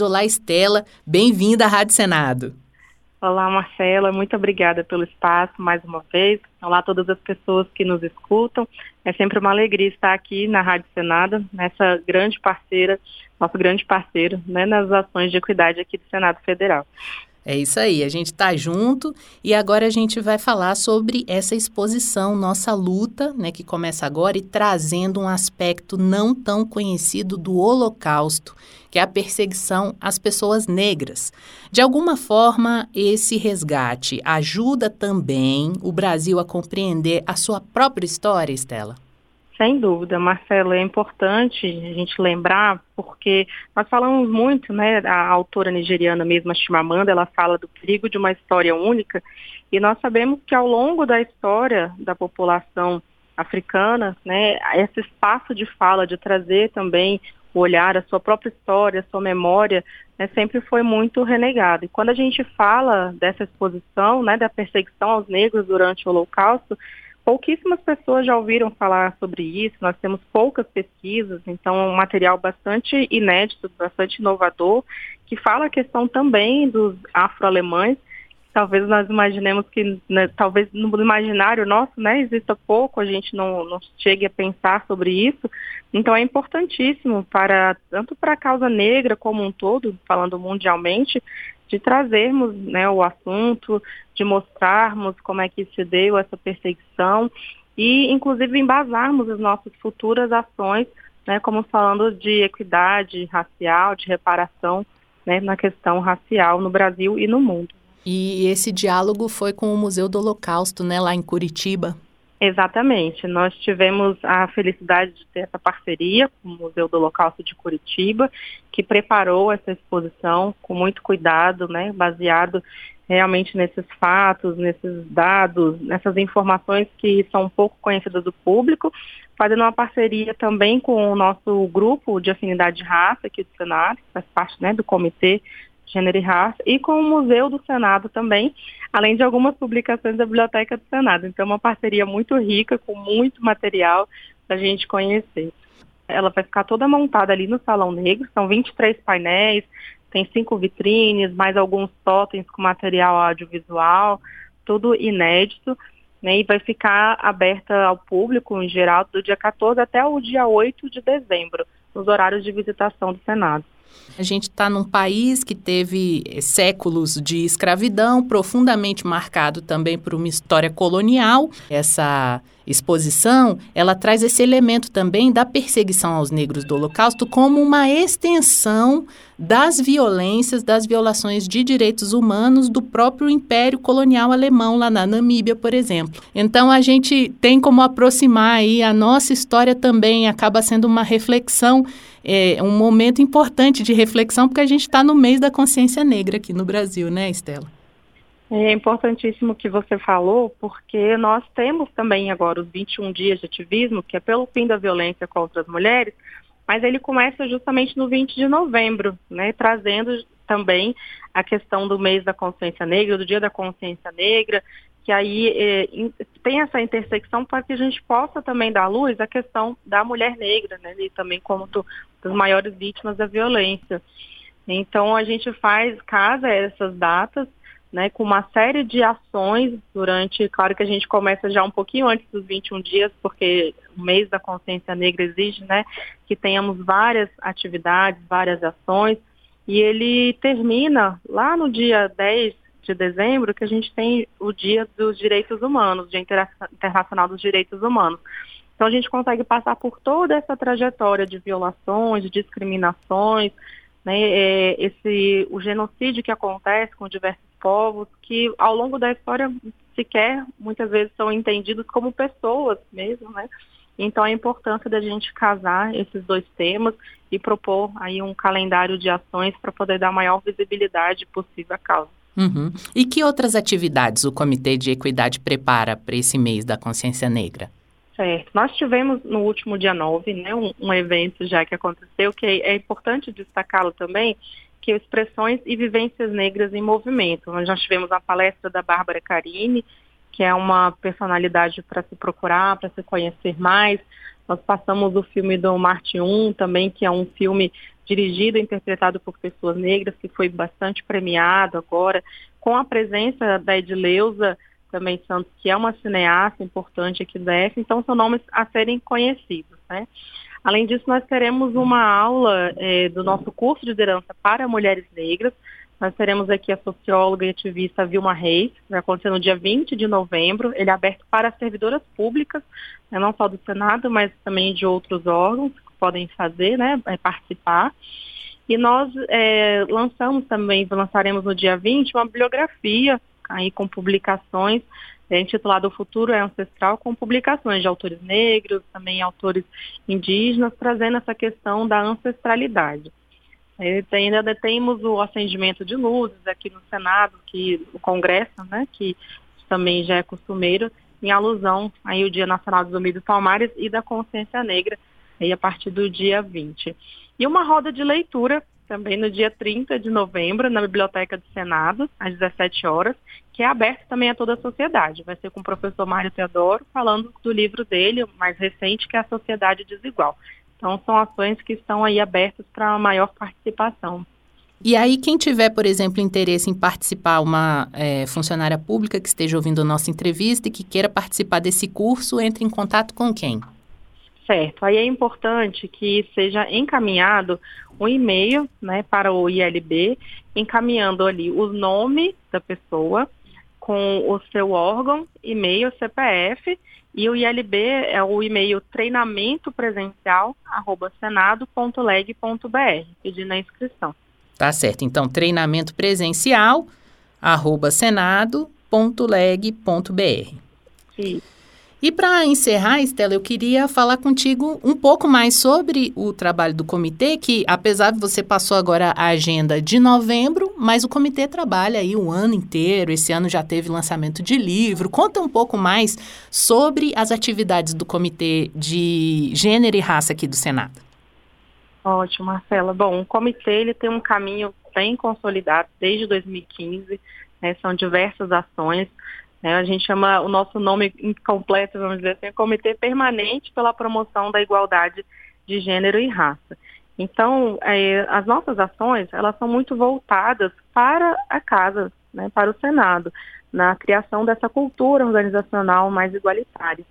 Olá, Estela. Bem-vinda à Rádio Senado. Olá, Marcela. Muito obrigada pelo espaço mais uma vez. Olá a todas as pessoas que nos escutam. É sempre uma alegria estar aqui na Rádio Senado, nessa grande parceira, nosso grande parceiro, né, nas ações de equidade aqui do Senado Federal. É isso aí, a gente está junto e agora a gente vai falar sobre essa exposição, nossa luta, né, que começa agora e trazendo um aspecto não tão conhecido do Holocausto, que é a perseguição às pessoas negras. De alguma forma, esse resgate ajuda também o Brasil a compreender a sua própria história, Estela? Sem dúvida, Marcelo, é importante a gente lembrar, porque nós falamos muito, né, a autora nigeriana mesma, Chimamanda, ela fala do perigo de uma história única, e nós sabemos que ao longo da história da população africana, né, esse espaço de fala, de trazer também o olhar, a sua própria história, a sua memória, né, sempre foi muito renegado. E quando a gente fala dessa exposição, né, da perseguição aos negros durante o Holocausto, Pouquíssimas pessoas já ouviram falar sobre isso, nós temos poucas pesquisas, então um material bastante inédito, bastante inovador, que fala a questão também dos afro-alemães, talvez nós imaginemos que, né, talvez no imaginário nosso, né, exista pouco, a gente não, não chegue a pensar sobre isso, então é importantíssimo para, tanto para a causa negra como um todo, falando mundialmente, de trazermos né, o assunto, de mostrarmos como é que se deu essa perseguição e, inclusive, embasarmos as nossas futuras ações, né, como falando de equidade racial, de reparação né, na questão racial no Brasil e no mundo. E esse diálogo foi com o Museu do Holocausto, né, lá em Curitiba. Exatamente. Nós tivemos a felicidade de ter essa parceria com o Museu do Holocausto de Curitiba, que preparou essa exposição com muito cuidado, né, baseado realmente nesses fatos, nesses dados, nessas informações que são pouco conhecidas do público, fazendo uma parceria também com o nosso grupo de afinidade de raça aqui do Senado, que faz parte né, do Comitê Gênero e Raça, e com o Museu do Senado também, além de algumas publicações da Biblioteca do Senado. Então, é uma parceria muito rica, com muito material para a gente conhecer. Ela vai ficar toda montada ali no Salão Negro, são 23 painéis, tem cinco vitrines, mais alguns totens com material audiovisual, tudo inédito, né, e vai ficar aberta ao público em geral do dia 14 até o dia 8 de dezembro, nos horários de visitação do Senado. A gente está num país que teve eh, séculos de escravidão, profundamente marcado também por uma história colonial. Essa exposição, ela traz esse elemento também da perseguição aos negros do Holocausto como uma extensão das violências, das violações de direitos humanos do próprio Império Colonial Alemão lá na Namíbia, por exemplo. Então a gente tem como aproximar aí a nossa história também acaba sendo uma reflexão é um momento importante de reflexão, porque a gente está no mês da consciência negra aqui no Brasil, né, Estela? É importantíssimo que você falou, porque nós temos também agora os 21 dias de ativismo, que é pelo fim da violência contra as mulheres, mas ele começa justamente no 20 de novembro, né, trazendo também a questão do mês da consciência negra, do dia da consciência negra, que aí é, tem essa intersecção para que a gente possa também dar luz à questão da mulher negra, né, e também como do, das maiores vítimas da violência. Então a gente faz casa essas datas, né, com uma série de ações durante, claro que a gente começa já um pouquinho antes dos 21 dias, porque o mês da consciência negra exige, né, que tenhamos várias atividades, várias ações, e ele termina lá no dia 10 de dezembro, que a gente tem o Dia dos Direitos Humanos, Dia Internacional dos Direitos Humanos. Então a gente consegue passar por toda essa trajetória de violações, de discriminações, né, é, esse, o genocídio que acontece com diversos povos, que ao longo da história sequer muitas vezes são entendidos como pessoas mesmo, né? Então a importância da gente casar esses dois temas e propor aí um calendário de ações para poder dar maior visibilidade possível à causa. Uhum. E que outras atividades o Comitê de Equidade prepara para esse mês da consciência negra? Certo. Nós tivemos no último dia 9, né, um, um evento já que aconteceu, que é, é importante destacá-lo também, que é Expressões e Vivências Negras em Movimento. Nós já tivemos a palestra da Bárbara Carini, que é uma personalidade para se procurar, para se conhecer mais. Nós passamos o filme do Marte 1 também, que é um filme dirigido e interpretado por pessoas negras, que foi bastante premiado agora, com a presença da Edileuza também Santos, que é uma cineasta importante aqui da F, então são nomes a serem conhecidos, né? Além disso, nós teremos uma aula é, do nosso curso de liderança para mulheres negras. Nós teremos aqui a socióloga e ativista Vilma Reis, vai acontecer no dia 20 de novembro. Ele é aberto para servidoras públicas, né, não só do Senado, mas também de outros órgãos que podem fazer, né, é, participar. E nós é, lançamos também, lançaremos no dia 20, uma bibliografia aí com publicações é intitulado O Futuro é Ancestral, com publicações de autores negros, também autores indígenas, trazendo essa questão da ancestralidade. Ainda temos o acendimento de luzes aqui no Senado, que o Congresso, né, que também já é costumeiro, em alusão aí o Dia Nacional dos Zumbi dos Palmares e da Consciência Negra, aí a partir do dia 20. E uma roda de leitura também no dia 30 de novembro, na Biblioteca do Senado, às 17 horas, que é aberto também a toda a sociedade. Vai ser com o professor Mário Teodoro, falando do livro dele, mais recente, que é A Sociedade Desigual. Então, são ações que estão aí abertas para maior participação. E aí, quem tiver, por exemplo, interesse em participar, uma é, funcionária pública que esteja ouvindo a nossa entrevista e que queira participar desse curso, entre em contato com quem? Certo. Aí é importante que seja encaminhado um e-mail né, para o ILB, encaminhando ali o nome da pessoa com o seu órgão, e-mail, CPF, e o ILB é o e-mail treinamento presencial arroba senado.leg.br, pedindo a inscrição. Tá certo. Então, treinamento presencial arroba senado.leg.br. Isso. E para encerrar, Estela, eu queria falar contigo um pouco mais sobre o trabalho do comitê, que apesar de você passou agora a agenda de novembro, mas o comitê trabalha aí o ano inteiro. Esse ano já teve lançamento de livro. Conta um pouco mais sobre as atividades do comitê de gênero e raça aqui do Senado. Ótimo, Marcela. Bom, o comitê ele tem um caminho bem consolidado desde 2015. Né, são diversas ações né, a gente chama o nosso nome incompleto, vamos dizer assim, Comitê Permanente pela Promoção da Igualdade de Gênero e Raça. Então, é, as nossas ações, elas são muito voltadas para a casa, né, para o Senado, na criação dessa cultura organizacional mais igualitária.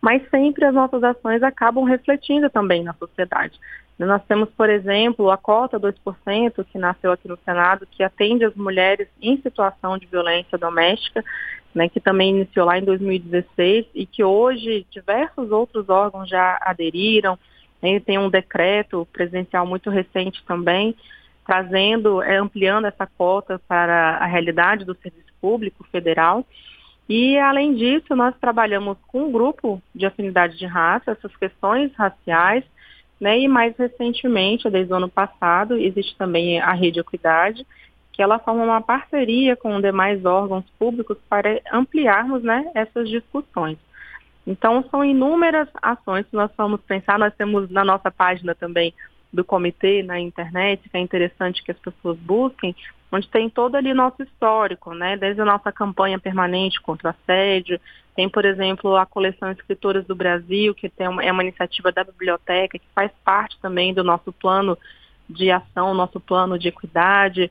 Mas sempre as nossas ações acabam refletindo também na sociedade. Nós temos, por exemplo, a cota 2%, que nasceu aqui no Senado, que atende as mulheres em situação de violência doméstica, né, que também iniciou lá em 2016 e que hoje diversos outros órgãos já aderiram. Né, tem um decreto presidencial muito recente também, trazendo, é, ampliando essa cota para a realidade do serviço público federal. E, além disso, nós trabalhamos com um grupo de afinidade de raça, essas questões raciais, né, e mais recentemente, desde o ano passado, existe também a Rede Equidade, que ela forma uma parceria com demais órgãos públicos para ampliarmos né, essas discussões. Então, são inúmeras ações que nós vamos pensar. Nós temos na nossa página também do comitê na internet, que é interessante que as pessoas busquem, onde tem todo ali nosso histórico, né? Desde a nossa campanha permanente contra assédio, tem, por exemplo, a coleção Escritoras do Brasil, que tem uma, é uma iniciativa da biblioteca, que faz parte também do nosso plano de ação, nosso plano de equidade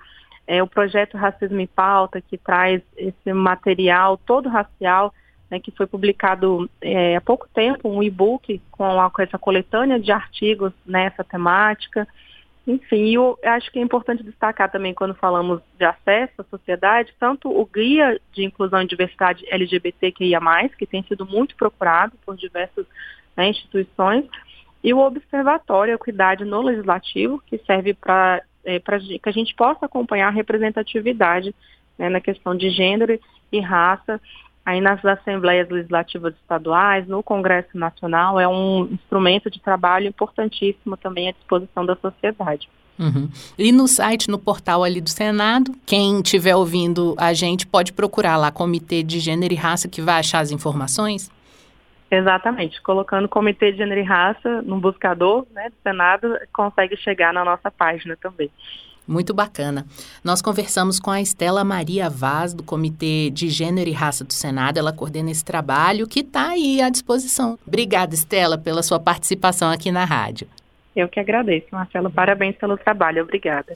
é, o projeto Racismo em Pauta, que traz esse material todo racial, né, que foi publicado é, há pouco tempo, um e-book com, com, essa coletânea de artigos nessa temática. Enfim, eu acho que é importante destacar também quando falamos de acesso à sociedade, tanto o Guia de Inclusão e Diversidade LGBTQIA+, que tem sido muito procurado por diversas né, instituições, e o Observatório Equidade no Legislativo, que serve para é, que a gente possa acompanhar a representatividade né, na questão de gênero e raça aí nas assembleias legislativas estaduais, no Congresso Nacional, é um instrumento de trabalho importantíssimo também à disposição da sociedade. Uhum. E no site, no portal ali do Senado, quem estiver ouvindo a gente pode procurar lá Comitê de Gênero e Raça que vai achar as informações? Exatamente. Colocando Comitê de Gênero e Raça no buscador né, do Senado, consegue chegar na nossa página também. Muito bacana. Nós conversamos com a Estela Maria Vaz, do Comitê de Gênero e Raça do Senado. Ela coordena esse trabalho que está aí à disposição. Obrigada, Estela, pela sua participação aqui na rádio. Eu que agradeço, Marcelo. Parabéns pelo trabalho. Obrigada.